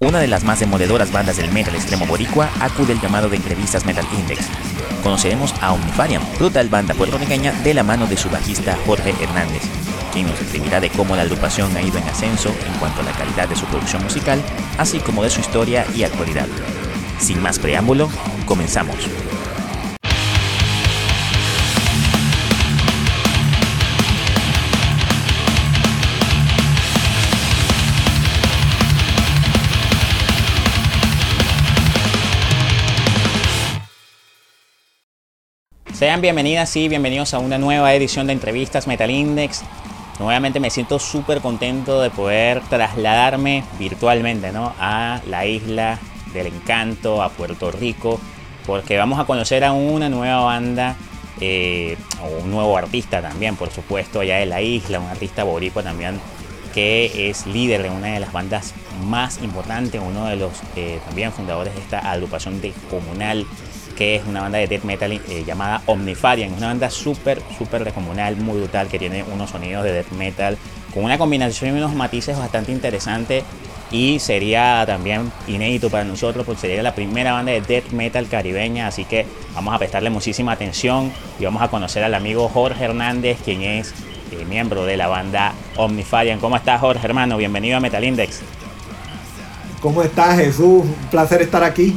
Una de las más demoledoras bandas del metal extremo boricua acude el llamado de entrevistas Metal Index. Conoceremos a Omnifarian, brutal banda puertorriqueña de la mano de su bajista Jorge Hernández, quien nos escribirá de cómo la agrupación ha ido en ascenso en cuanto a la calidad de su producción musical, así como de su historia y actualidad. Sin más preámbulo, comenzamos. Sean bienvenidas y bienvenidos a una nueva edición de entrevistas Metal Index. Nuevamente me siento súper contento de poder trasladarme virtualmente ¿no? a la isla del encanto, a Puerto Rico, porque vamos a conocer a una nueva banda eh, o un nuevo artista también, por supuesto, allá de la isla, un artista boricua también que es líder de una de las bandas más importantes, uno de los eh, también fundadores de esta agrupación de comunal que es una banda de death metal eh, llamada Omnifarian. Una banda súper, súper descomunal, muy brutal, que tiene unos sonidos de death metal con una combinación y unos matices bastante interesantes. Y sería también inédito para nosotros porque sería la primera banda de death metal caribeña. Así que vamos a prestarle muchísima atención y vamos a conocer al amigo Jorge Hernández, quien es eh, miembro de la banda Omnifarian. ¿Cómo estás, Jorge, hermano? Bienvenido a Metal Index. ¿Cómo estás, Jesús? Un placer estar aquí.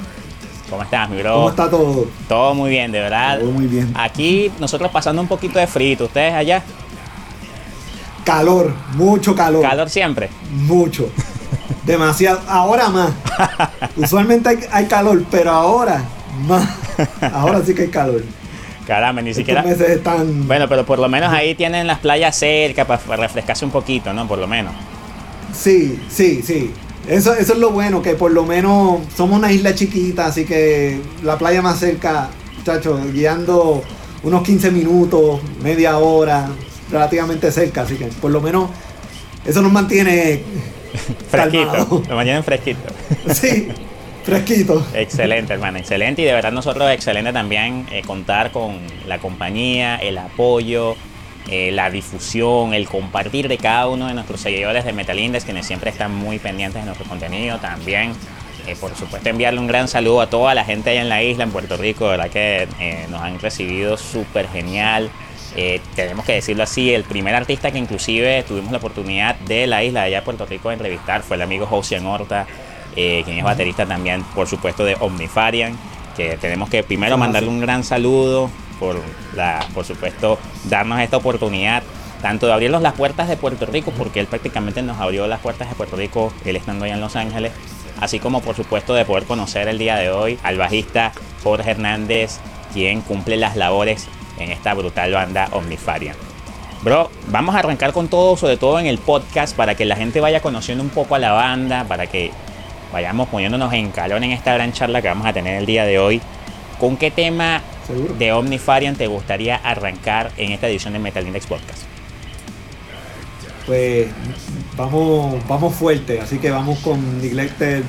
¿Cómo estás, mi bro? ¿Cómo está todo? Todo muy bien, de verdad. Todo muy bien. Aquí nosotros pasando un poquito de frío. ¿Ustedes allá? Calor, mucho calor. Calor siempre. Mucho. Demasiado. Ahora más. Usualmente hay, calor, pero ahora más. Ahora sí que hay calor. Caramba, ni siquiera. meses están. Bueno, pero por lo menos ahí tienen las playas cerca para refrescarse un poquito, ¿no? Por lo menos. Sí, sí, sí. Eso, eso es lo bueno, que por lo menos somos una isla chiquita, así que la playa más cerca, muchachos, guiando unos 15 minutos, media hora, relativamente cerca, así que por lo menos eso nos mantiene fresquito, lo mantienen fresquito. Sí, fresquito. Excelente, hermano, excelente. Y de verdad nosotros excelente también eh, contar con la compañía, el apoyo, eh, la difusión, el compartir de cada uno de nuestros seguidores de Metal Index, quienes siempre están muy pendientes de nuestro contenido. También, eh, por supuesto, enviarle un gran saludo a toda la gente allá en la isla, en Puerto Rico, verdad que eh, nos han recibido súper genial. tenemos que decirlo así, el primer artista que inclusive tuvimos la oportunidad de la isla de allá de Puerto Rico de entrevistar fue el amigo José Horta, quien es baterista también, por supuesto, de Omnifarian, que tenemos que primero mandarle un gran saludo, por, por supuesto, darnos esta oportunidad tanto de abrirnos las puertas de Puerto Rico, porque él prácticamente nos abrió las puertas de Puerto Rico, él estando allá en Los Ángeles, así como por supuesto de poder conocer el día de hoy al bajista Jorge Hernández, quien cumple las labores en esta brutal banda Omnifaria. Bro, vamos a arrancar con todo, sobre todo en el podcast, para que la gente vaya conociendo un poco a la banda, para que vayamos poniéndonos en calor en esta gran charla que vamos a tener el día de hoy. ¿Con qué tema de Omnifarian te gustaría arrancar en esta edición de Metal Index Podcast? Pues vamos, vamos fuerte, así que vamos con Neglected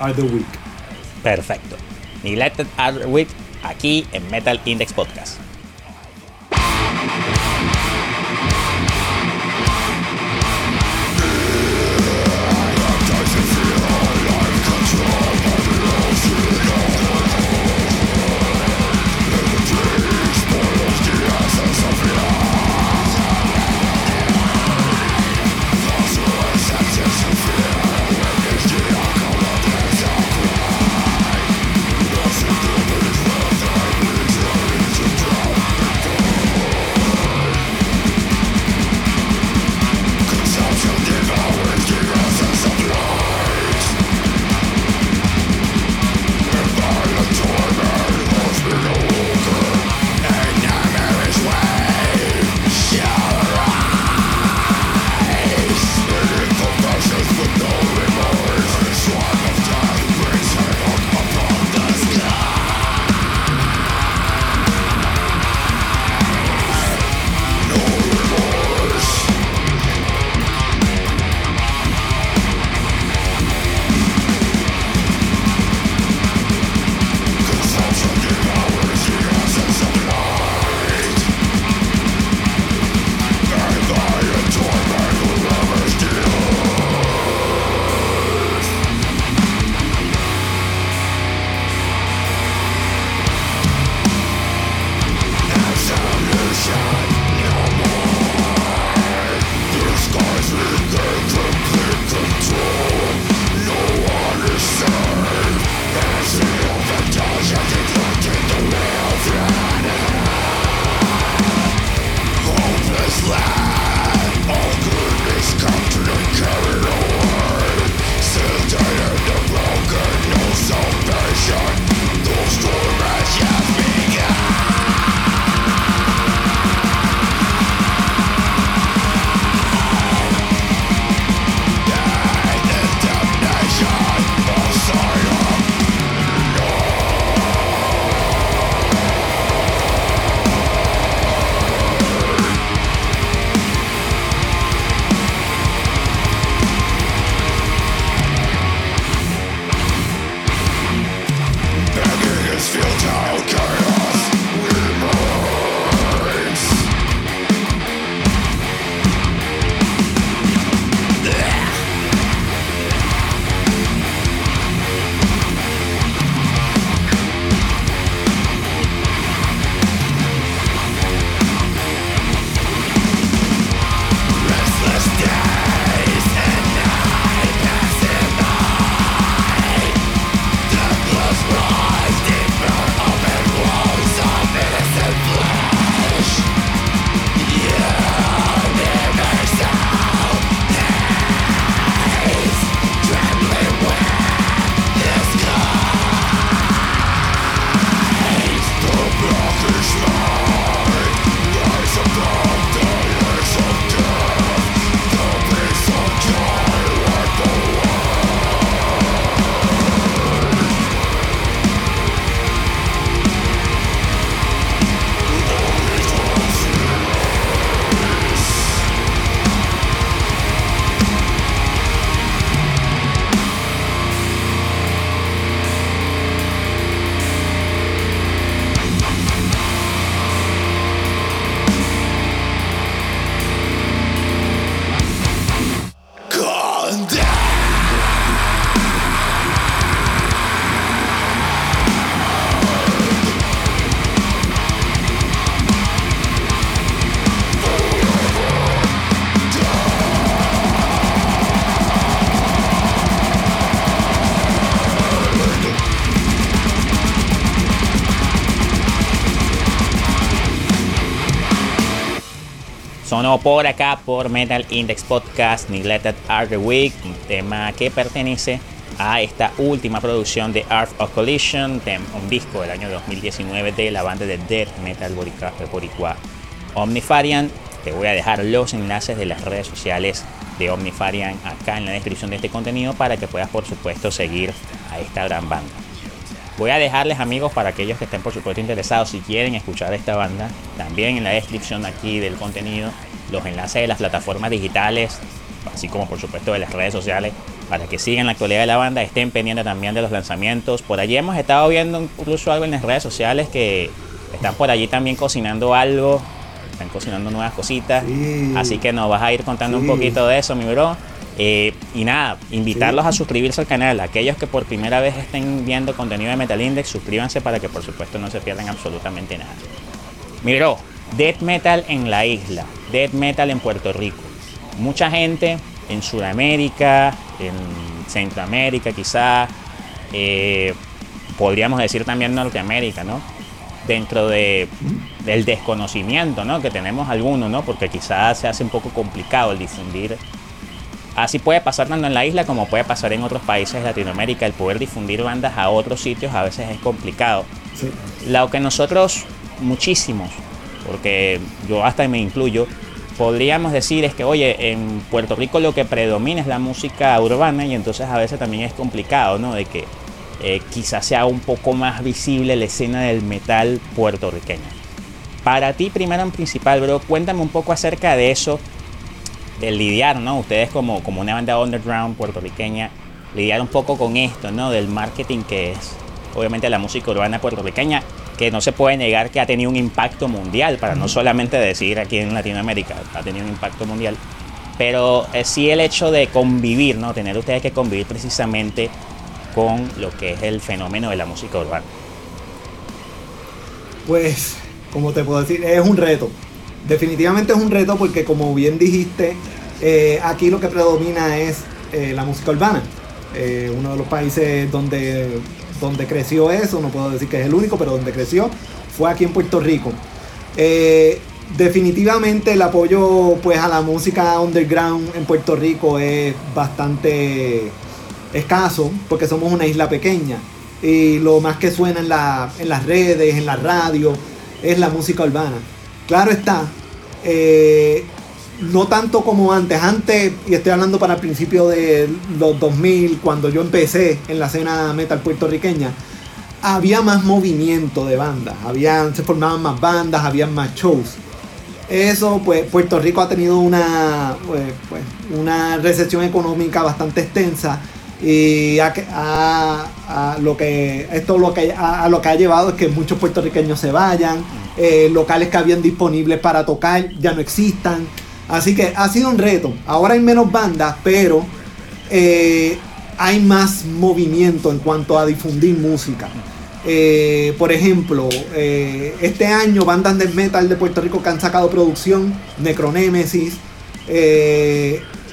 Art the Week. Perfecto. Neglected Art Week aquí en Metal Index Podcast. Sonó por acá por Metal Index Podcast Neglected Art Week, un tema que pertenece a esta última producción de Art of Collision, un disco del año 2019 de la banda de death metal boricua Omnifarian. Te voy a dejar los enlaces de las redes sociales de Omnifarian acá en la descripción de este contenido para que puedas por supuesto seguir a esta gran banda. Voy a dejarles amigos para aquellos que estén por supuesto interesados si quieren escuchar esta banda, también en la descripción aquí del contenido los enlaces de las plataformas digitales, así como por supuesto de las redes sociales, para que sigan la actualidad de la banda, estén pendientes también de los lanzamientos. Por allí hemos estado viendo incluso algo en las redes sociales que están por allí también cocinando algo, están cocinando nuevas cositas, así que nos vas a ir contando un poquito de eso, mi bro. Eh, y nada, invitarlos a suscribirse al canal. Aquellos que por primera vez estén viendo contenido de Metal Index, suscríbanse para que por supuesto no se pierdan absolutamente nada. Miro, Death Metal en la isla, Death Metal en Puerto Rico. Mucha gente en Sudamérica, en Centroamérica quizá, eh, podríamos decir también Norteamérica, ¿no? Dentro de, del desconocimiento, ¿no? Que tenemos algunos, ¿no? Porque quizás se hace un poco complicado el difundir Así puede pasar tanto en la isla como puede pasar en otros países de Latinoamérica. El poder difundir bandas a otros sitios a veces es complicado. Lo que nosotros, muchísimos, porque yo hasta me incluyo, podríamos decir es que, oye, en Puerto Rico lo que predomina es la música urbana y entonces a veces también es complicado, ¿no? De que eh, quizás sea un poco más visible la escena del metal puertorriqueño. Para ti, primero en principal, bro, cuéntame un poco acerca de eso el lidiar, ¿no? Ustedes como, como una banda underground puertorriqueña, lidiar un poco con esto, ¿no? Del marketing que es, obviamente, la música urbana puertorriqueña, que no se puede negar que ha tenido un impacto mundial, para no solamente decir aquí en Latinoamérica, ha tenido un impacto mundial, pero eh, sí el hecho de convivir, ¿no? Tener ustedes que convivir precisamente con lo que es el fenómeno de la música urbana. Pues, como te puedo decir, es un reto definitivamente es un reto porque como bien dijiste, eh, aquí lo que predomina es eh, la música urbana. Eh, uno de los países donde, donde creció eso, no puedo decir que es el único, pero donde creció, fue aquí en Puerto Rico. definitivamente el apoyo pues a la música underground en Puerto Rico es bastante escaso porque somos una isla pequeña y lo más que suena en, la, en las redes, en la radio, es la música urbana. Claro está, eh, no tanto como antes. Antes, y estoy hablando para el principio de los 2000, cuando yo empecé en la escena metal puertorriqueña, había más movimiento de bandas, habían, se formaban más bandas, había más shows. Eso, pues, Puerto Rico ha tenido una, pues, pues, una recepción económica bastante extensa y a, lo que esto lo que a, lo que ha llevado es que muchos puertorriqueños se vayan eh, locales que habían disponibles para tocar ya no existan así que ha sido un reto ahora hay menos bandas pero eh, hay más movimiento en cuanto a difundir música eh, por ejemplo, este año bandas de metal de Puerto Rico que han sacado producción, Necronemesis,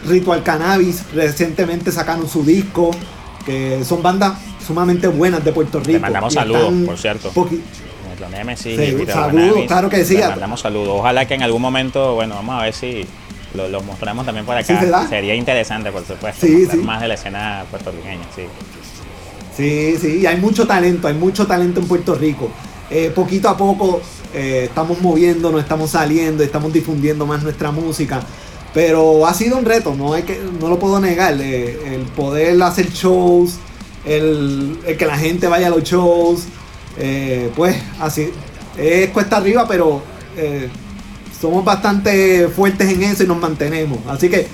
Ritual Cannabis recientemente sacaron su disco, que son bandas sumamente buenas de Puerto Rico. Le mandamos saludos, por cierto. Nemesis, sí, saludos, claro que sí. Mandamos saludos. Ojalá que en algún momento, bueno, vamos a ver si lo, mostramos también por acá. Sería interesante, por supuesto, sí, más de la escena puertorriqueña, sí. Sí, sí, hay mucho talento, hay mucho talento en Puerto Rico. Eh, poquito a poco eh, estamos moviéndonos, estamos saliendo, estamos difundiendo más nuestra música. Pero ha sido un reto, no, hay que, no lo puedo negar. Eh, el poder hacer shows, el, que la gente vaya a los shows, eh, pues así es cuesta arriba, pero eh, somos bastante fuertes en eso y nos mantenemos. Así que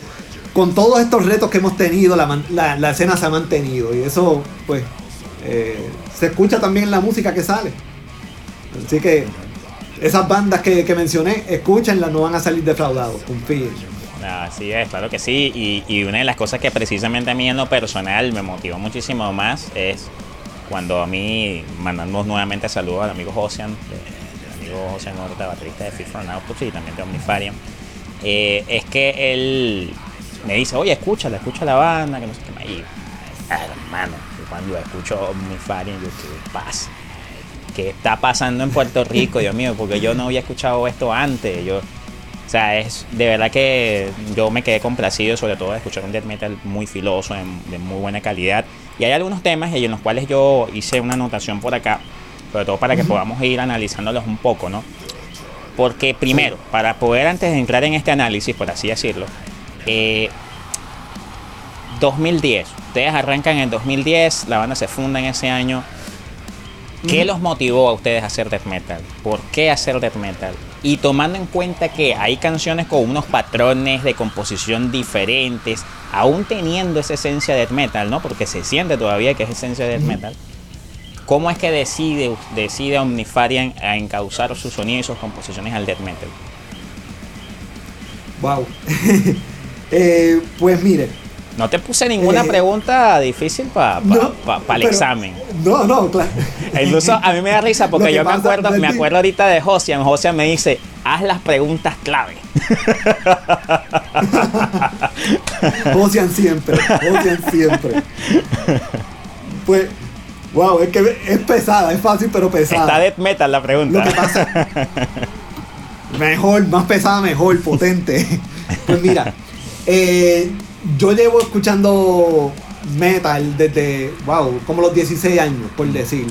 con todos estos retos que hemos tenido, la, escena se ha mantenido y eso, pues, se escucha también la música que sale. Así que esas bandas que mencioné, escúchenlas, no van a salir defraudados, confíen. Así es, claro que sí. Y, una de las cosas que precisamente a mí en lo personal me motivó muchísimo más es cuando a mí mandamos nuevamente saludos al amigo Josian, el amigo Josian Horta, baterista de Fifth from Output y también de Omnifarian. Eh, es que él me dice, oye, escúchala, escucha la banda, que no sé qué más. Y, hermano, cuando escucho Omnifarian, yo, ¿qué pasa? ¿Qué está pasando en Puerto Rico, Dios mío? Porque yo no había escuchado esto antes. Yo O sea, es de verdad que yo me quedé complacido, sobre todo de escuchar un death metal muy filoso, de, muy buena calidad. Y hay algunos temas en los cuales yo hice una anotación por acá, sobre todo para que podamos ir analizándolos un poco, ¿no? Porque primero, para poder antes de entrar en este análisis, por así decirlo, 2010, eh, ustedes arrancan en 2010, la banda se funda en ese año. ¿Qué los motivó a ustedes a hacer death metal? ¿Por qué hacer death metal? Y tomando en cuenta que hay canciones con unos patrones de composición diferentes, aún teniendo esa esencia de death metal, ¿no? Porque se siente todavía que es esencia de death metal. ¿Cómo es que decide, decide Omnifarian a encauzar su sonido y sus composiciones al death metal? Wow. Eh, pues mire, no te puse ninguna eh, pregunta difícil para el examen. No, no, claro. Incluso a mí me da risa porque yo me acuerdo, me acuerdo ahorita de Josian. Josian me dice, haz las preguntas clave. Josian siempre, Josian siempre. Pues, wow, es que es pesada, es fácil pero pesada. Está death metal la pregunta. Lo que pasa, mejor, más pesada, mejor, potente. Pues mira, eh, yo llevo escuchando metal desde, wow, como los 16 años, por decir.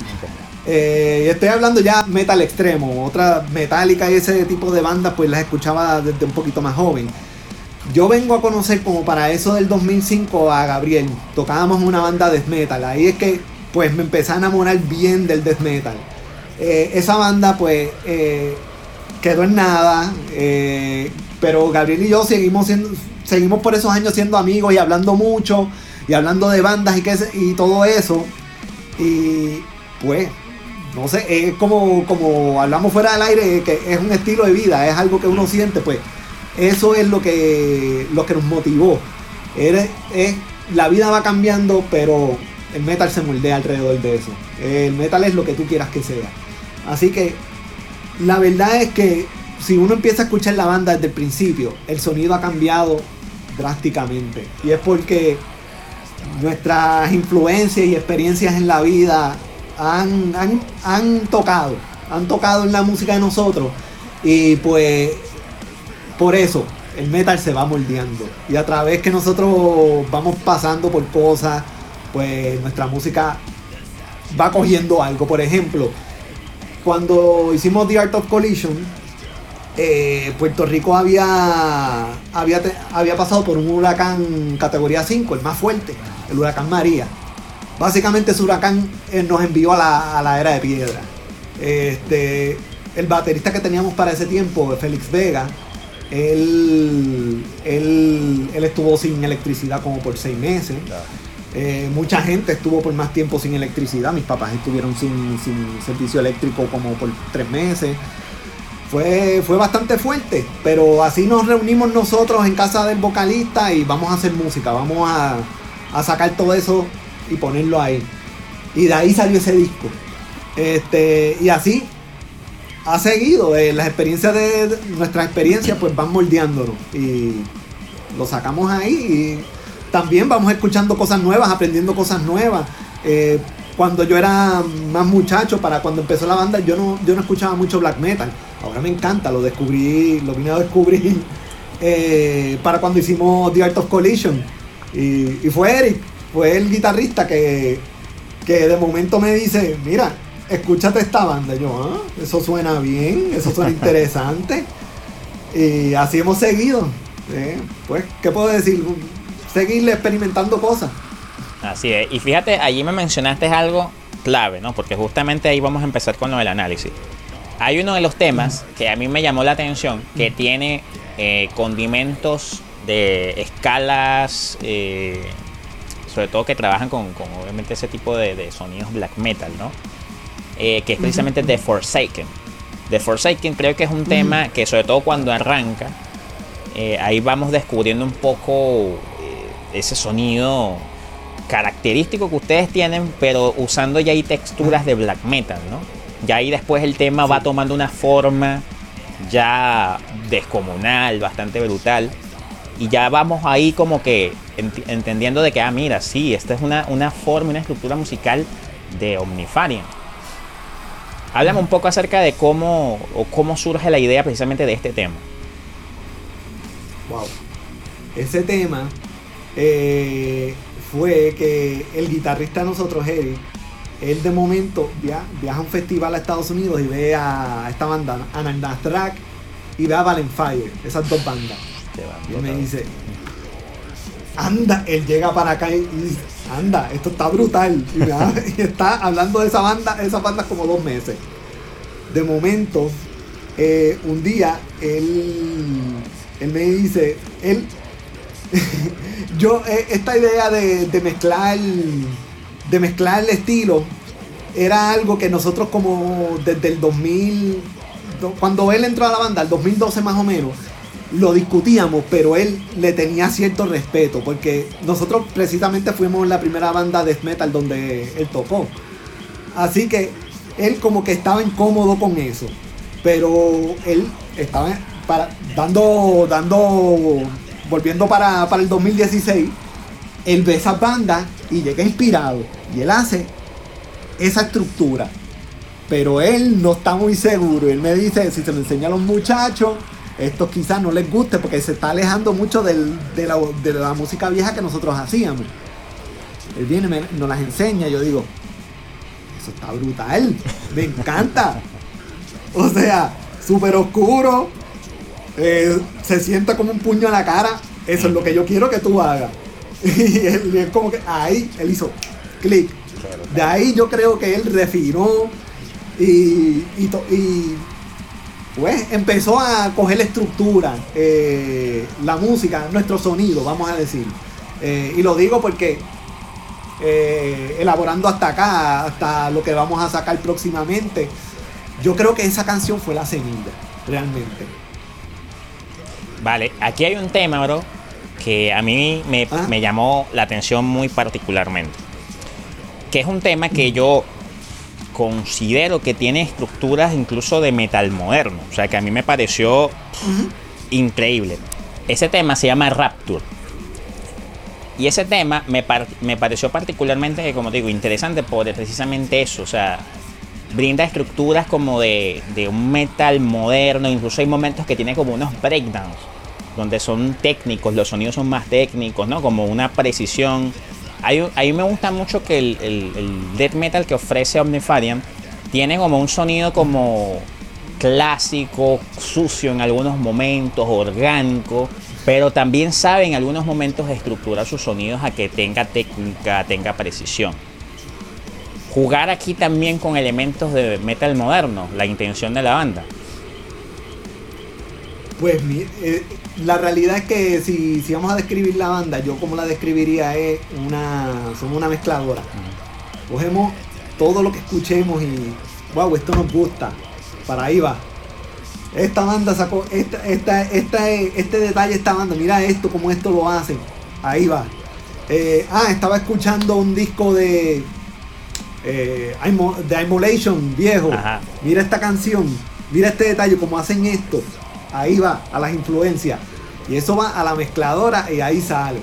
Eh, estoy hablando ya metal extremo, otra metálica y ese tipo de bandas, pues las escuchaba desde un poquito más joven. Yo vengo a conocer como para eso del 2005 a Gabriel. Tocábamos una banda de death metal. Ahí es que pues me empecé a enamorar bien del death metal. Eh, esa banda pues eh, quedó en nada. Pero Gabriel y yo seguimos siendo, seguimos por esos años siendo amigos y hablando mucho y hablando de bandas y, que, y todo eso. Y pues, no sé, es como, como hablamos fuera del aire, que es un estilo de vida, es algo que uno siente, pues eso es lo que, lo que nos motivó. Es, la vida va cambiando, pero el metal se moldea alrededor de eso. El metal es lo que tú quieras que sea. Así que la verdad es que si uno empieza a escuchar la banda desde el principio, el sonido ha cambiado drásticamente. Y es porque nuestras influencias y experiencias en la vida han, han, tocado, han tocado en la música de nosotros. Y pues por eso el metal se va moldeando. Y a través que nosotros vamos pasando por cosas, pues nuestra música va cogiendo algo. Por ejemplo, cuando hicimos The Art of Collision, eh, Puerto Rico había, había, había pasado por un huracán categoría 5, el más fuerte, el huracán María. Básicamente ese huracán eh, nos envió a la, era de piedra. Este, el baterista que teníamos para ese tiempo, Félix Vega, él, él, estuvo sin electricidad como por seis meses. Eh, mucha gente estuvo por más tiempo sin electricidad. Mis papás estuvieron sin, sin servicio eléctrico como por tres meses fue, fue bastante fuerte, pero así nos reunimos nosotros en casa del vocalista y vamos a hacer música, vamos a, sacar todo eso y ponerlo ahí. Y de ahí salió ese disco. Este, y así ha seguido. Eh, las experiencias de, nuestras experiencias pues van moldeándonos. Y lo sacamos ahí. Y también vamos escuchando cosas nuevas, aprendiendo cosas nuevas. Eh, cuando yo era más muchacho, para cuando empezó la banda, yo no, yo no escuchaba mucho black metal. Ahora me encanta, lo descubrí, lo vine a descubrir eh, para cuando hicimos The Art of Collision. Y, fue Eric, fue el guitarrista que, que de momento me dice, mira, escúchate esta banda. Yo, ah, eso suena bien, eso suena interesante. y así hemos seguido. Eh, pues, ¿qué puedo decir? Seguirle experimentando cosas. Así es. Y fíjate, allí me mencionaste algo clave, ¿no? Porque justamente ahí vamos a empezar con lo del análisis. Hay uno de los temas que a mí me llamó la atención, que tiene eh, condimentos de escalas, eh, sobre todo que trabajan con, obviamente ese tipo de, sonidos black metal, ¿no? Eh, que es precisamente The Forsaken. The Forsaken creo que es un tema que sobre todo cuando arranca, ahí vamos descubriendo un poco ese sonido característico que ustedes tienen, pero usando ya ahí texturas de black metal, ¿no? Ya ahí después el tema va tomando una forma ya descomunal, bastante brutal. Y ya vamos ahí como que entendiendo de que, ah, mira, sí, esta es una, una forma, una estructura musical de Omnifarian. Háblame un poco acerca de cómo, o cómo surge la idea precisamente de este tema. wow. Ese tema eh, fue que el guitarrista de nosotros, Eric, él de momento viaja, a un festival a Estados Unidos y ve a esta banda, Track y ve a Fire, esas dos bandas. Y me dice, anda, él llega para acá y dice, anda, esto está brutal. Y, está hablando de esa banda, esa banda como dos meses. De momento, eh, un día, él, él me dice, él, yo, eh, esta idea de, de mezclar de mezclar el estilo era algo que nosotros como desde el 2000, cuando él entró a la banda, el 2012 más o menos, lo discutíamos, pero él le tenía cierto respeto, porque nosotros precisamente fuimos la primera banda de metal donde él tocó. Así que él como que estaba incómodo con eso, pero él estaba para, dando, dando, volviendo para, para el 2016, él ve esa banda y llega inspirado y él hace esa estructura. Pero él no está muy seguro. Él me dice, si se lo enseña a los muchachos, esto quizás no les guste porque se está alejando mucho de, la, música vieja que nosotros hacíamos. Él viene, nos las enseña, yo digo, eso está brutal, me encanta. O sea, súper oscuro, eh, se sienta como un puño a la cara, eso es lo que yo quiero que tú hagas. y él, como que ahí él hizo clic. De ahí yo creo que él refinó y, y, pues empezó a coger la estructura, eh, la música, nuestro sonido, vamos a decir. Eh, y lo digo porque eh, elaborando hasta acá, hasta lo que vamos a sacar próximamente, yo creo que esa canción fue la semilla, realmente. Vale, aquí hay un tema, bro, que a mí ah. me, llamó la atención muy particularmente. Que es un tema que yo considero que tiene estructuras incluso de metal moderno. O sea, que a mí me pareció increíble. Ese tema se llama Rapture. Y ese tema me, me pareció particularmente, como digo, interesante por precisamente eso. O sea, brinda estructuras como de, de un metal moderno. Incluso hay momentos que tiene como unos breakdowns donde son técnicos, los sonidos son más técnicos, ¿no? Como una precisión. A mí me gusta mucho que el, el, death metal que ofrece Omnifarian tiene como un sonido como clásico, sucio en algunos momentos, orgánico, pero también sabe en algunos momentos estructurar sus sonidos a que tenga técnica, tenga precisión. Jugar aquí también con elementos de metal moderno, la intención de la banda. Pues eh, la realidad es que si, vamos a describir la banda, yo como la describiría es una. Somos una mezcladora. Cogemos todo lo que escuchemos y. Wow, esto nos gusta. Para ahí va. Esta banda sacó. Esta, esta, esta, este detalle, esta banda. Mira esto, como esto lo hacen. Ahí va. Eh, ah, estaba escuchando un disco de. Eh, de Immolation viejo. Mira esta canción. Mira este detalle, como hacen esto ahí va, a las influencias. Y eso va a la mezcladora y ahí sale.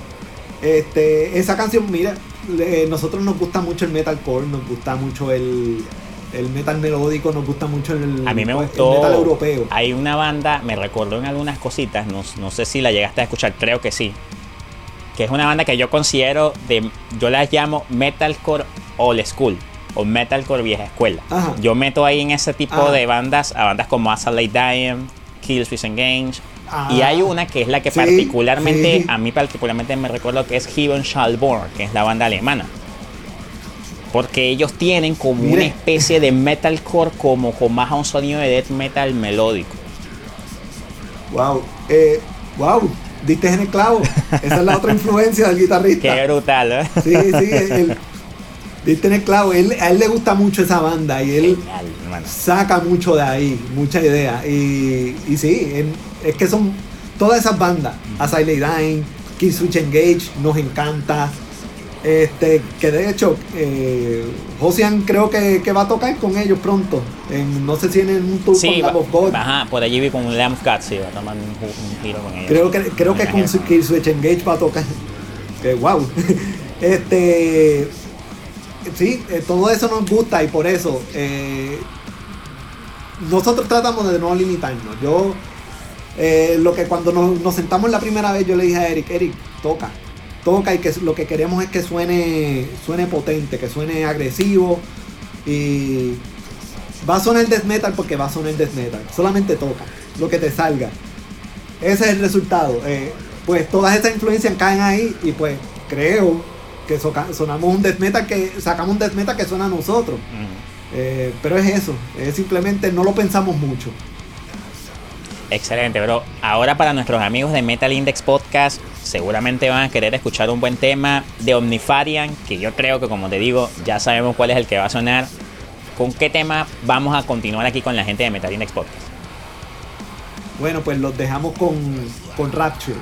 Este, esa canción, mira, nosotros nos gusta mucho el metalcore, nos gusta mucho el, metal melódico, nos gusta mucho el, a mí me gustó, metal europeo. Hay una banda, me recordó en algunas cositas, no, no, sé si la llegaste a escuchar, creo que sí. Que es una banda que yo considero de, yo las llamo metalcore old school o metalcore vieja escuela. Yo meto ahí en ese tipo de bandas a bandas como Asa Late Dying, Kills, and Games. y hay ah, una que es la que particularmente, a mí particularmente me recuerdo que es Heaven Shall Born, que es la banda alemana. Porque ellos tienen como una especie de metalcore como con más a un sonido de death metal melódico. Wow, eh, wow, diste en el clavo. Esa es la otra influencia del guitarrista. Qué brutal, ¿eh? Sí, sí, el, Diste en el clavo, a él le gusta mucho esa banda y él saca mucho de ahí, mucha idea. Y, y sí, es que son todas esas bandas, Asylum Dying, Kill Switch Engage, nos encanta. Este, que de hecho, eh, creo que, va a tocar con ellos pronto. no sé si en un tour con Lamb of God. Ajá, por allí vi con Lamb of God, sí, va a tomar un, giro con ellos. Creo que, creo que con Kill Switch Engage va a tocar. Que wow. este sí, eh, todo eso nos gusta y por eso eh, nosotros tratamos de no limitarnos. Yo eh, lo que cuando nos, sentamos la primera vez yo le dije a Eric, Eric, toca, toca y que lo que queremos es que suene, suene potente, que suene agresivo y va a sonar death metal porque va a sonar death metal. Solamente toca, lo que te salga. Ese es el resultado. Pues todas esas influencias caen ahí y pues creo que sonamos un death metal que sacamos un death metal que suena a nosotros. Eh, pero es eso, es simplemente no lo pensamos mucho. Excelente, bro. Ahora para nuestros amigos de Metal Index Podcast, seguramente van a querer escuchar un buen tema de Omnifarian, que yo creo que como te digo, ya sabemos cuál es el que va a sonar. ¿Con qué tema vamos a continuar aquí con la gente de Metal Index Podcast? Bueno, pues los dejamos con, con Rapture.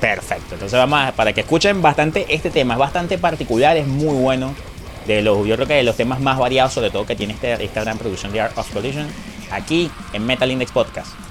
Perfecto, entonces vamos para que escuchen bastante este tema, es bastante particular, es muy bueno. De los, yo creo que de los temas más variados, sobre todo que tiene este, esta gran producción de Art of Collision, aquí en Metal Index Podcast.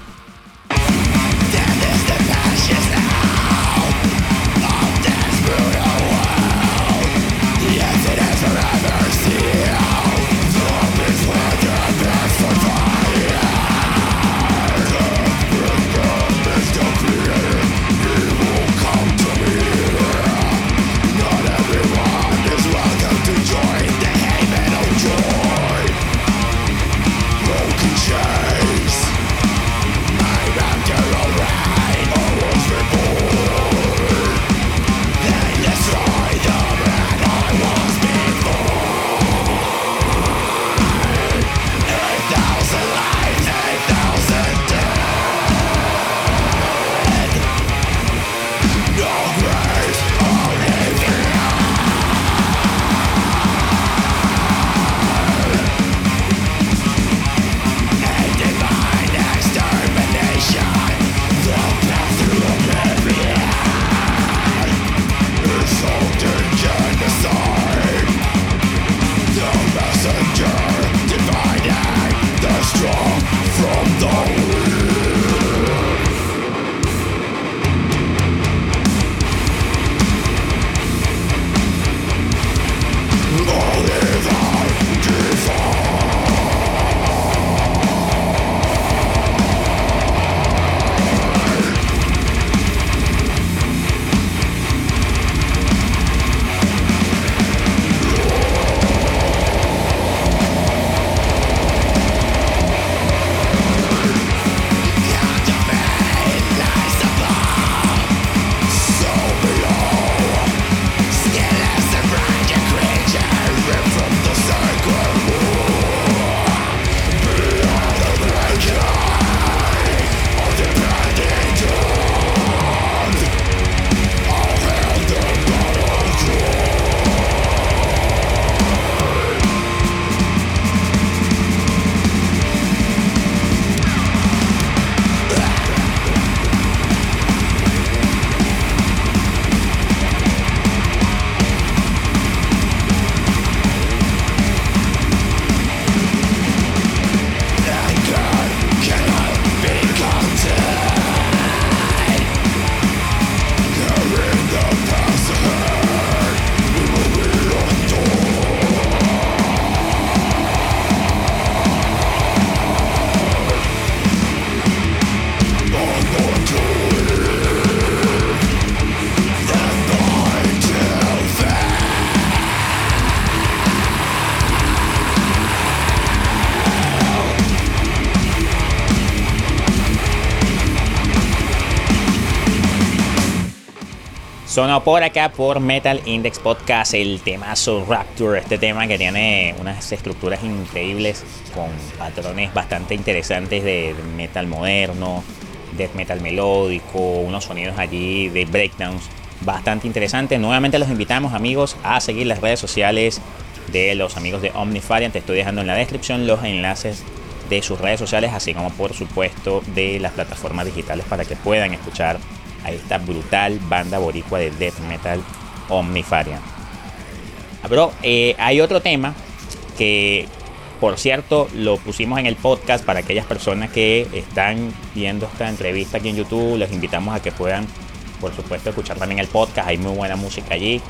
Sonó por acá por Metal Index Podcast el temazo Rapture, este tema que tiene unas estructuras increíbles con patrones bastante interesantes de metal moderno, death metal melódico, unos sonidos allí de breakdowns bastante interesantes. Nuevamente los invitamos amigos a seguir las redes sociales de los amigos de Omnifarian. Te estoy dejando en la descripción los enlaces de sus redes sociales, así como por supuesto de las plataformas digitales para que puedan escuchar a esta brutal banda boricua de death metal Omnifarian. Bro, eh, hay otro tema que, por cierto, lo pusimos en el podcast para aquellas personas que están viendo esta entrevista aquí en YouTube. Les invitamos a que puedan, por supuesto, escuchar también el podcast. Hay muy buena música allí.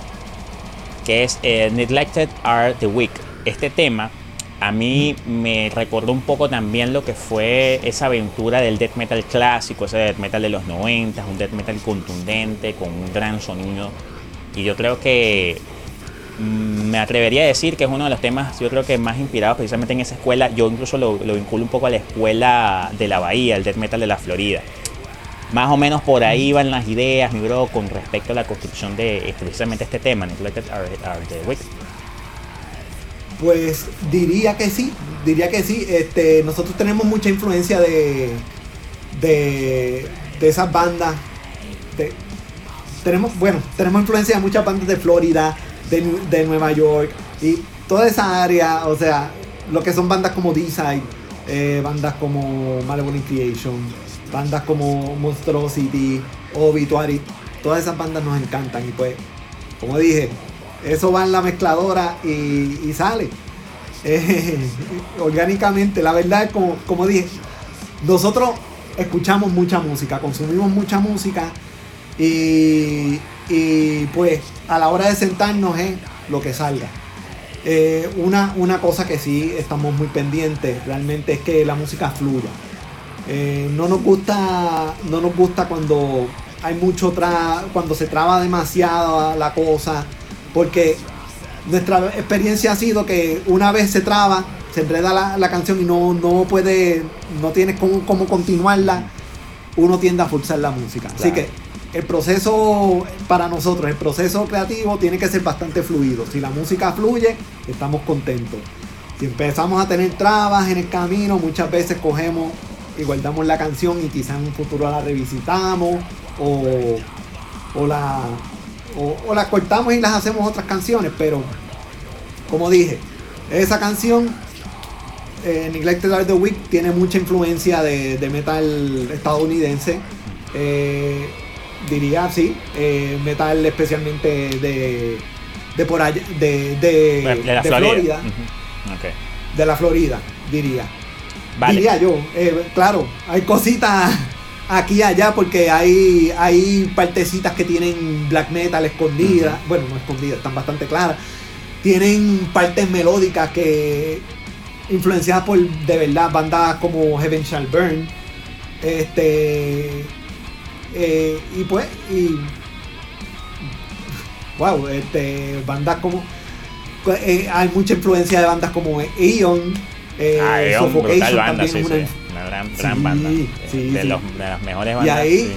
Que es eh, Neglected Are the Weak. Este tema a mí me recordó un poco también lo que fue esa aventura del death metal clásico, ese death metal de los 90, un death metal contundente, con un gran sonido. Y yo creo que mm, me atrevería a decir que es uno de los temas, yo creo que más inspirados precisamente en esa escuela. Yo incluso lo, lo vinculo un poco a la escuela de la Bahía, el death metal de la Florida. Más o menos por ahí van las ideas, mi bro, con respecto a la construcción de precisamente este tema, Neglected Are, the Wicked. Pues diría que sí, diría que sí. Este, nosotros tenemos mucha influencia de, de, de esas bandas. tenemos, bueno, tenemos influencia de muchas bandas de Florida, de, Nueva York y toda esa área, o sea, lo que son bandas como D-Side, eh, bandas como Malevolent Creation, bandas como Monstrosity, Obituary, todas esas bandas nos encantan y pues, como dije, eso va en la mezcladora y, sale. Eh, orgánicamente, la verdad es como, como dije, nosotros escuchamos mucha música, consumimos mucha música y, pues a la hora de sentarnos es lo que salga. Eh, una, una cosa que sí estamos muy pendientes realmente es que la música fluya. Eh, no nos gusta, no nos gusta cuando hay mucho tra cuando se traba demasiado la cosa, porque nuestra experiencia ha sido que una vez se traba, se enreda la, canción y no, no puede, no tienes cómo, continuarla, uno tiende a forzar la música. Así que el proceso para nosotros, el proceso creativo tiene que ser bastante fluido. Si la música fluye, estamos contentos. Si empezamos a tener trabas en el camino, muchas veces cogemos y guardamos la canción y quizás en un futuro la revisitamos o, o la o, la cortamos y las hacemos otras canciones, pero como dije, esa canción eh, Neglected Are the Week tiene mucha influencia de, metal estadounidense. Eh, diría sí, eh, metal especialmente de, de por allá, de, de, la Florida. De la Florida, diría. Diría yo, eh, claro, hay cositas aquí y allá porque hay, hay partecitas que tienen black metal escondidas, bueno, no escondidas, están bastante claras. Tienen partes melódicas que influenciadas por de verdad bandas como Heaven Shall Burn. Este eh, y pues y wow, este bandas como eh, hay mucha influencia de bandas como Eon eh, ah, Suffocation banda, sí, una... una, gran, gran banda. Sí, de, los, de, las mejores bandas. Y ahí,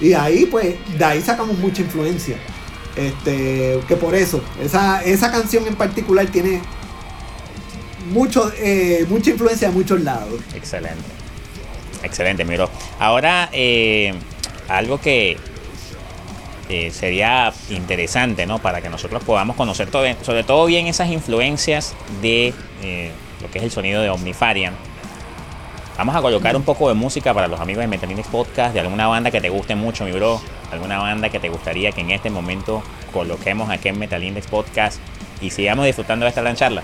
y ahí, pues, de ahí sacamos mucha influencia. Este, que por eso, esa, esa canción en particular tiene mucho, eh, mucha influencia de muchos lados. Excelente. Excelente, miro. Ahora, eh, algo que, eh, sería interesante, ¿no? Para que nosotros podamos conocer todo, sobre todo bien esas influencias de eh, lo que es el sonido de Omnifarian. Vamos a colocar un poco de música para los amigos de Metalinux Podcast, de alguna banda que te guste mucho, mi bro, alguna banda que te gustaría que en este momento coloquemos aquí en Metalindex Podcast y sigamos disfrutando de esta gran charla.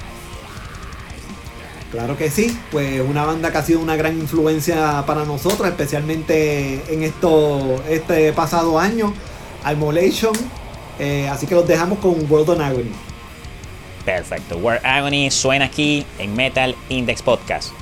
Claro que sí, pues una banda que ha sido una gran influencia para nosotros, especialmente en esto, este pasado año. Almolation. Eh, así que los dejamos con World on Agony. Perfecto. World Agony suena aquí en Metal Index Podcast.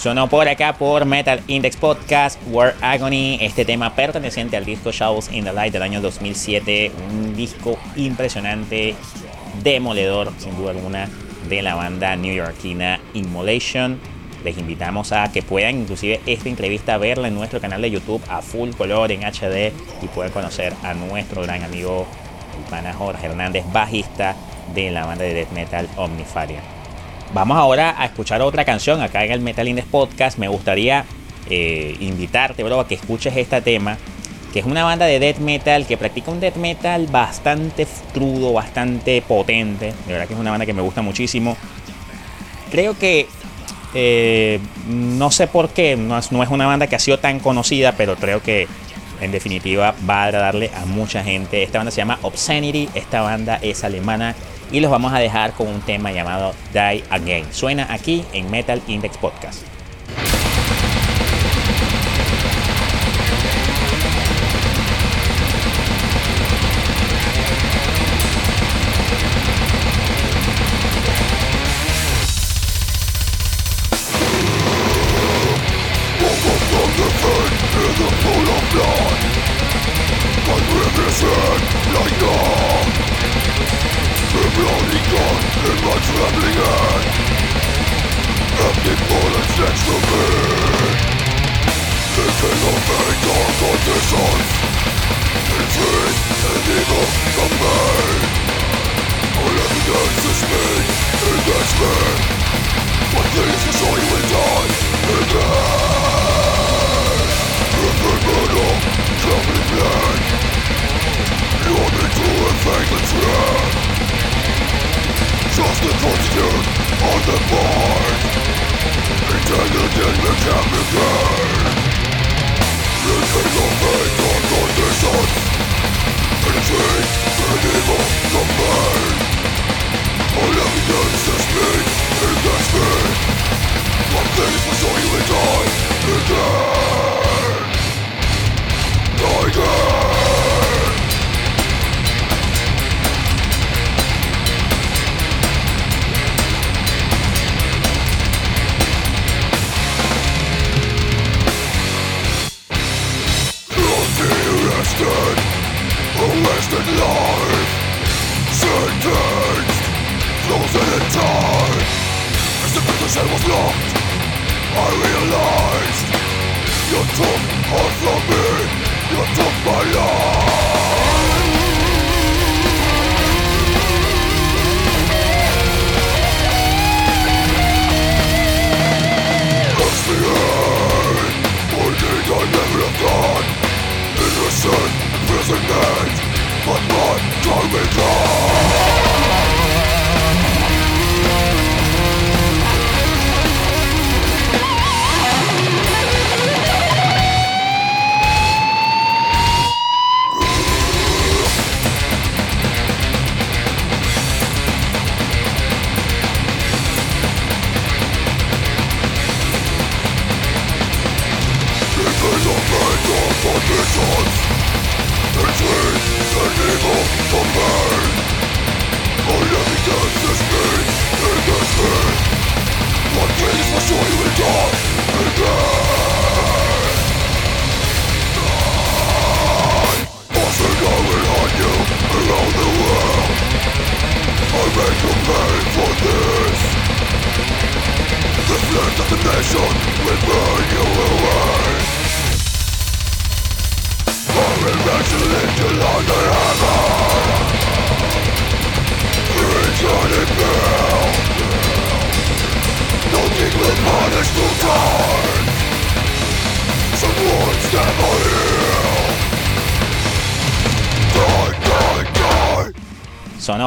Sonó por acá por Metal Index Podcast, War Agony, este tema perteneciente al disco Shows in the Light del año 2007, un disco impresionante, demoledor sin duda alguna de la banda newyorkina Immolation. Les invitamos a que puedan inclusive esta entrevista verla en nuestro canal de YouTube a full color en HD y puedan conocer a nuestro gran amigo el pana Jorge Hernández, bajista de la banda de death metal Omnifaria. Vamos ahora a escuchar otra canción acá en el Metal Index Podcast. Me gustaría eh, invitarte, bro, a que escuches este tema, que es una banda de death metal que practica un death metal bastante crudo, bastante potente. De verdad que es una banda que me gusta muchísimo. Creo que eh, no sé por qué, no es, no es una banda que ha sido tan conocida, pero creo que en definitiva va a agradarle a mucha gente. Esta banda se llama Obscenity, esta banda es alemana y los vamos a dejar con un tema llamado Die Again. Suena aquí en Metal Index Podcast. bloody gun in my trembling hand Empty bullets next to me Thinking of very dark conditions Intrigue and evil from me All evidence is me, against me But these is die in the end Every murder, trembling land You're the true Just the footstep of the board Intended in the chemical Looking of fate on conditions Energy, medieval command All evidence is made in the speed One thing is for sure you will die again Again wasted life. Sentenced, frozen in time. As the prison cell was locked I realized You took all from me. You took my life.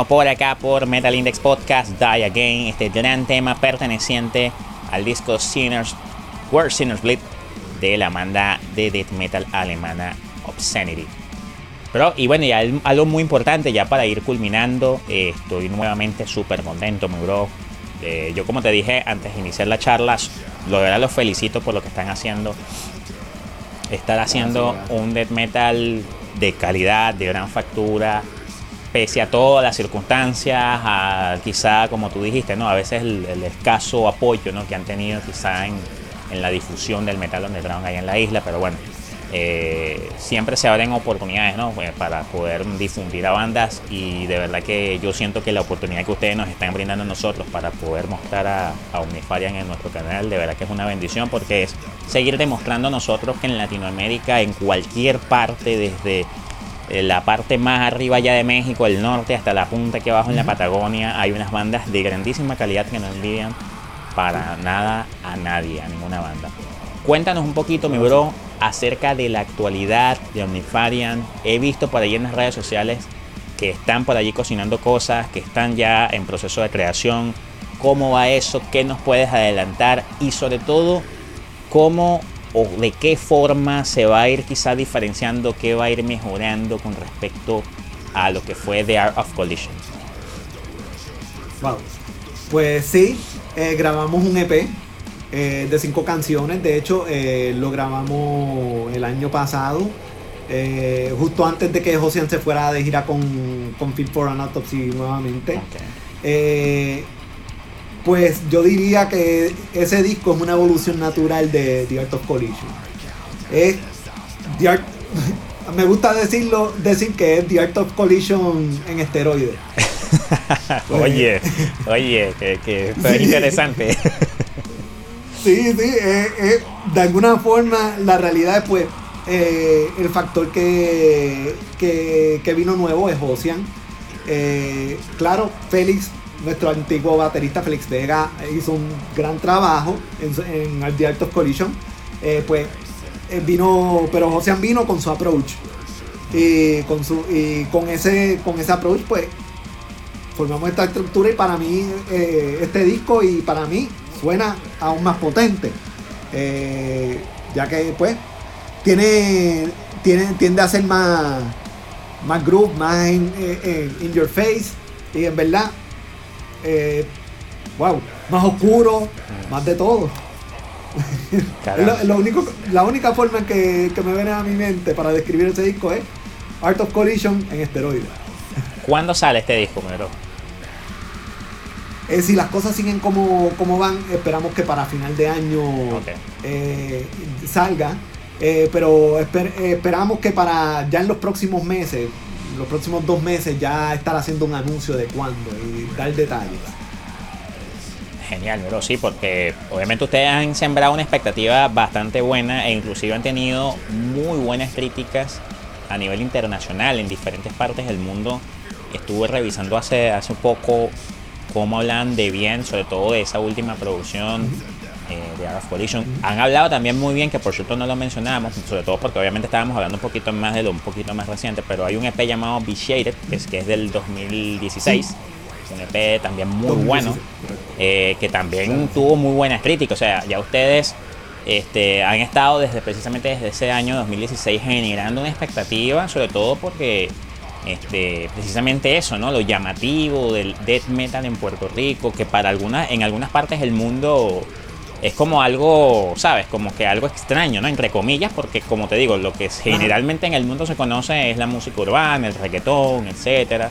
Por acá por Metal Index Podcast Die Again, este gran tema perteneciente al disco Sinners, Where Sinners Bleed de la banda de death metal alemana Obscenity. Pero, y bueno, ya algo muy importante, ya para ir culminando, eh, estoy nuevamente súper contento, mi bro. Eh, yo, como te dije antes de iniciar la charla, lo de verdad los felicito por lo que están haciendo. Estar haciendo un death metal de calidad, de gran factura, pese a todas las circunstancias, a quizá, como tú dijiste, ¿no? a veces el, escaso apoyo ¿no? que han tenido quizá en, la difusión del metal underground ahí en la isla, pero bueno, eh, siempre se abren oportunidades ¿no? Pues, para poder difundir a bandas y de verdad que yo siento que la oportunidad que ustedes nos están brindando a nosotros para poder mostrar a, a Omnifarian en nuestro canal, de verdad que es una bendición porque es seguir demostrando a nosotros que en Latinoamérica, en cualquier parte, desde la parte más arriba ya de México, el norte, hasta la punta aquí abajo en la Patagonia, hay unas bandas de grandísima calidad que no envidian para nada a nadie, a ninguna banda. Cuéntanos un poquito, mi bro, acerca de la actualidad de Omnifarian. He visto por ahí en las redes sociales que están por allí cocinando cosas, que están ya en proceso de creación. ¿Cómo va eso? ¿Qué nos puedes adelantar? Y sobre todo, ¿cómo o de qué forma se va a ir quizá diferenciando, qué va a ir mejorando con respecto a lo que fue The Art of Collision. Wow. Pues sí, eh, grabamos un EP eh, de cinco canciones. De hecho, eh, lo grabamos el año pasado. justo antes de que Josian se fuera de gira con, con Fit for an Autopsy nuevamente. Pues yo diría que ese disco es una evolución natural de The Art of Collision. Es me gusta decirlo, decir que es The Art of Collision en esteroides. oye, oye, que, es interesante. sí, sí, de alguna forma la realidad es pues eh, el factor que, que, vino nuevo es Ocean. Eh, claro, Félix nuestro antiguo baterista Félix Vega hizo un gran trabajo en, en The Art of Collision. Eh, pues eh, vino, pero José vino con su approach. Y con, su, y con, ese, con ese approach, pues formamos esta estructura y para mí eh, este disco y para mí suena aún más potente. ya que pues tiene, tiene, tiende a ser más, más groove, más in, in your face. Y en verdad eh, wow, más oscuro, más de todo. lo, único, la única forma que, me viene a mi mente para describir ese disco es Art of Collision en esteroides. ¿Cuándo sale este disco, Mero? Eh, si las cosas siguen como, como, van, esperamos que para final de año eh, salga. Eh, pero esperamos que para ya en los próximos meses los próximos dos meses ya estar haciendo un anuncio de cuándo y dar detalles. Genial, pero sí, porque obviamente ustedes han sembrado una expectativa bastante buena e inclusive han tenido muy buenas críticas a nivel internacional en diferentes partes del mundo. Estuve revisando hace, hace poco cómo hablan de bien, sobre todo de esa última producción eh, de Art of Collision. Han hablado también muy bien, que por cierto no lo mencionamos, sobre todo porque obviamente estábamos hablando un poquito más de lo un poquito más reciente, pero hay un EP llamado Be Shaded, que es, que es del 2016. Un EP también muy bueno, eh, que también tuvo muy buenas críticas. O sea, ya ustedes este, han estado desde precisamente desde ese año 2016 generando una expectativa, sobre todo porque este, precisamente eso, ¿no? Lo llamativo del death metal en Puerto Rico, que para algunas, en algunas partes del mundo es como algo, ¿sabes? Como que algo extraño, ¿no? Entre comillas, porque como te digo, lo que generalmente en el mundo se conoce es la música urbana, el reggaetón, etcétera.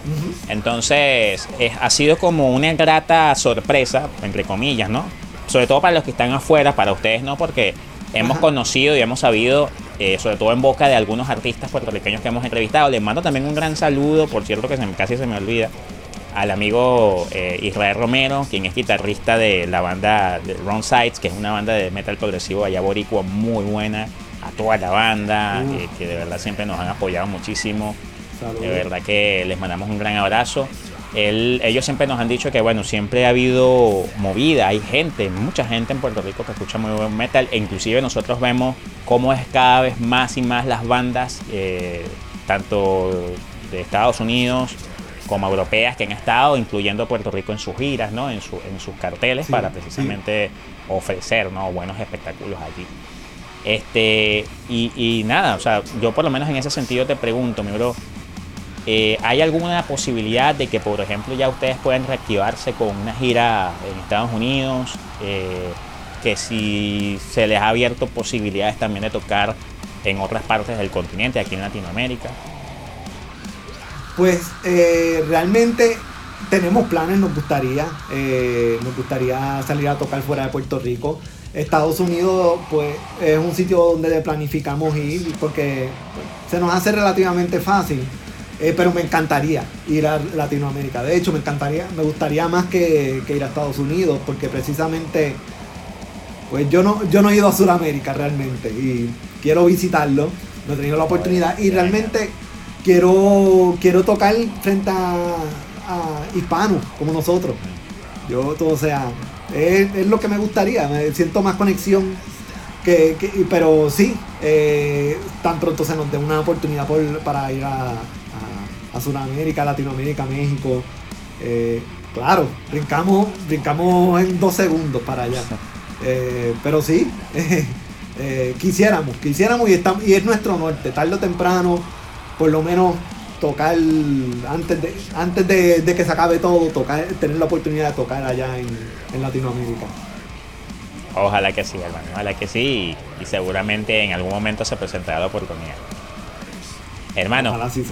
Entonces, ha sido como una grata sorpresa, entre comillas, ¿no? Sobre todo para los que están afuera, para ustedes no, porque hemos conocido y hemos sabido, eh, sobre todo en boca de algunos artistas puertorriqueños que hemos entrevistado. Les mando también un gran saludo, por cierto que se casi se me olvida al amigo eh, Israel Romero, quien es guitarrista de la banda de Ron Sides, que es una banda de metal progresivo allá boricua muy buena, a toda la banda, uh. eh, que de verdad siempre nos han apoyado muchísimo. De verdad que les mandamos un gran abrazo. ellos siempre nos han dicho que bueno, siempre ha habido movida, hay gente, mucha gente en Puerto Rico que escucha muy buen metal, e inclusive nosotros vemos cómo es cada vez más y más las bandas, eh, tanto de Estados Unidos, como europeas que han estado incluyendo Puerto Rico en sus giras, ¿no? en, su, en sus carteles para precisamente ofrecer ¿no? buenos espectáculos allí. Este, y, nada, o sea, yo por lo menos en ese sentido te pregunto, mi bro, eh, ¿hay alguna posibilidad de que, por ejemplo, ya ustedes puedan reactivarse con una gira en Estados Unidos? Eh, que si se les ha abierto posibilidades también de tocar en otras partes del continente, aquí en Latinoamérica. Pues eh, realmente tenemos planes, nos gustaría, eh, nos gustaría salir a tocar fuera de Puerto Rico. Estados Unidos, pues, es un sitio donde planificamos ir porque se nos hace relativamente fácil. Eh, pero me encantaría ir a Latinoamérica. De hecho, me encantaría, me gustaría más que, ir a Estados Unidos, porque precisamente, pues yo no, yo no he ido a Sudamérica realmente y quiero visitarlo. No he tenido la oportunidad y realmente quiero, quiero tocar frente a, hispanos como nosotros. Yo, todo, o sea, es, lo que me gustaría, me siento más conexión. Que, pero sí, eh, tan pronto se nos dé una oportunidad para ir a, a, Sudamérica, Latinoamérica, México. Eh, claro, brincamos, brincamos en dos segundos para allá. Eh, pero sí, quisiéramos, quisiéramos y, estamos, y es nuestro norte, tarde o temprano por lo menos tocar antes de antes de, que se acabe todo, tocar, tener la oportunidad de tocar allá en, Latinoamérica. Ojalá que sí, hermano, ojalá que sí y, seguramente en algún momento se presentará la oportunidad. Hermano, ojalá sea.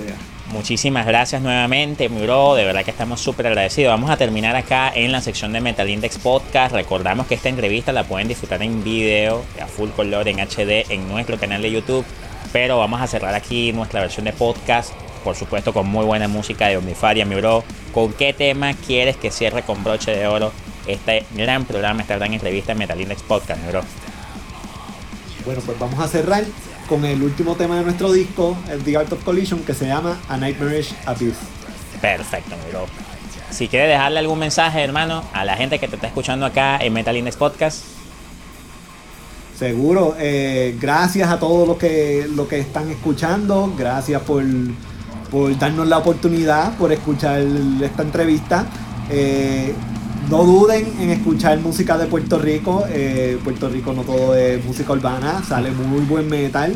muchísimas gracias nuevamente, mi bro, de verdad que estamos súper agradecidos. Vamos a terminar acá en la sección de Metal Index Podcast. Recordamos que esta entrevista la pueden disfrutar en video, a full color, en HD, en nuestro canal de YouTube pero vamos a cerrar aquí nuestra versión de podcast, por supuesto con muy buena música de Omnifaria, mi bro. ¿Con qué tema quieres que cierre con broche de oro este gran programa, esta gran entrevista en Metal Index Podcast, mi bro? Bueno, pues vamos a cerrar con el último tema de nuestro disco, el The Art of Collision, que se llama A Nightmarish Abyss. Perfecto, mi bro. Si quieres dejarle algún mensaje, hermano, a la gente que te está escuchando acá en Metal Index Podcast, Seguro. Eh, gracias a todos los que, los que están escuchando. Gracias por, darnos la oportunidad, por escuchar esta entrevista. Eh, no duden en escuchar música de Puerto Rico. Eh, Puerto Rico no todo es música urbana. Sale muy buen metal.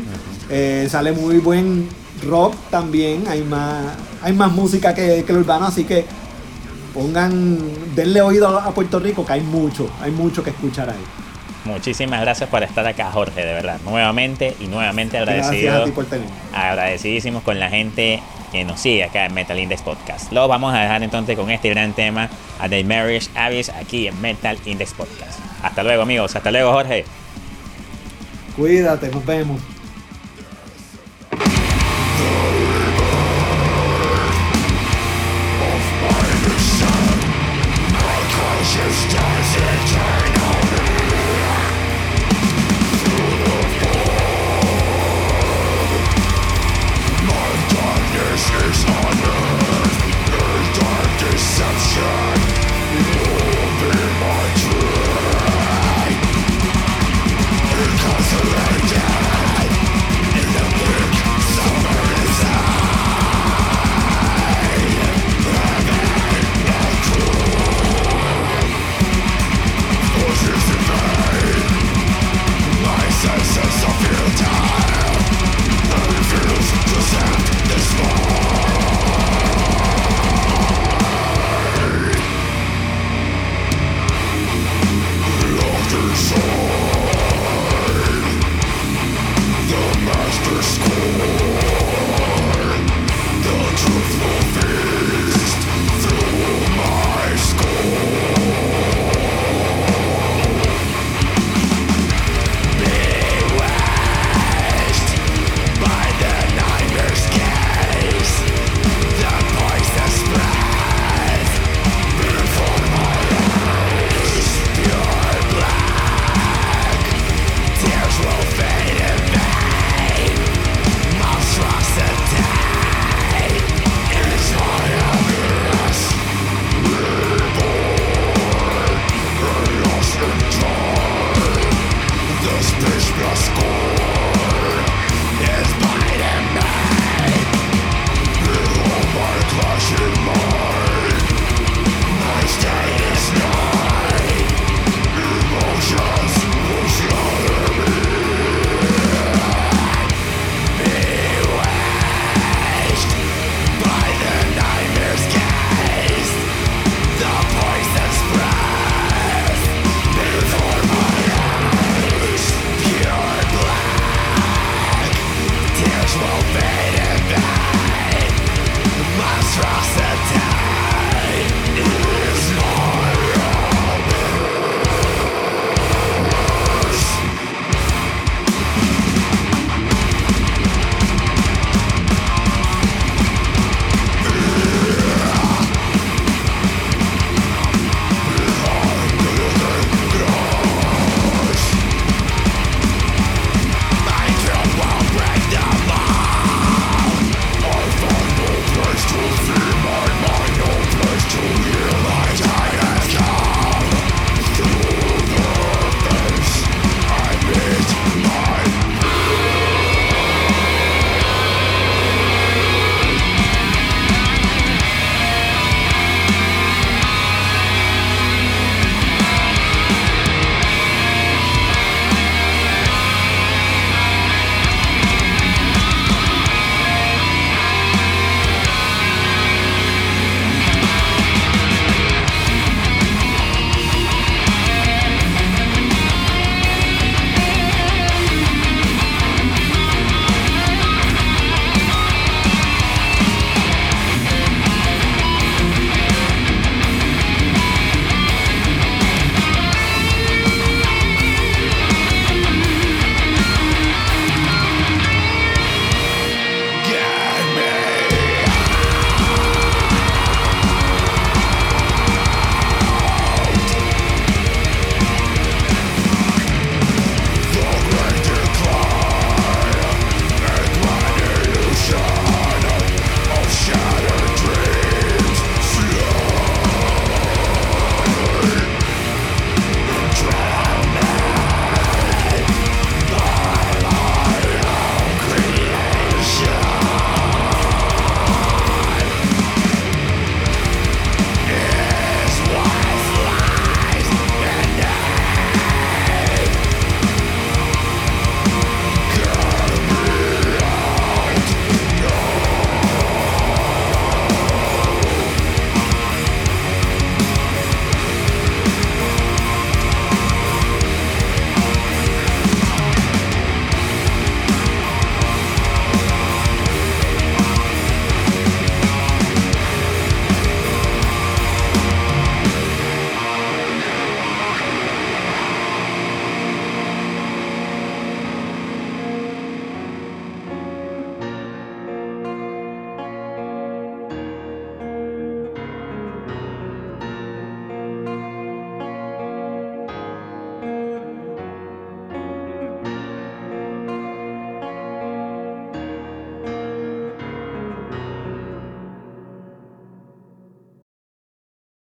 sale muy buen rock también. Hay más, hay más música que, que el urbano. Así que pongan, denle oído a Puerto Rico que hay mucho. Hay mucho que escuchar ahí. Muchísimas gracias por estar acá, Jorge, de verdad. Nuevamente y nuevamente agradecido. Agradecidísimos con la gente que nos sigue acá en Metal Index Podcast. Lo vamos a dejar entonces con este gran tema a The Marriage Abyss aquí en Metal Index Podcast. Hasta luego, amigos. Hasta luego, Jorge. Cuídate, nos vemos.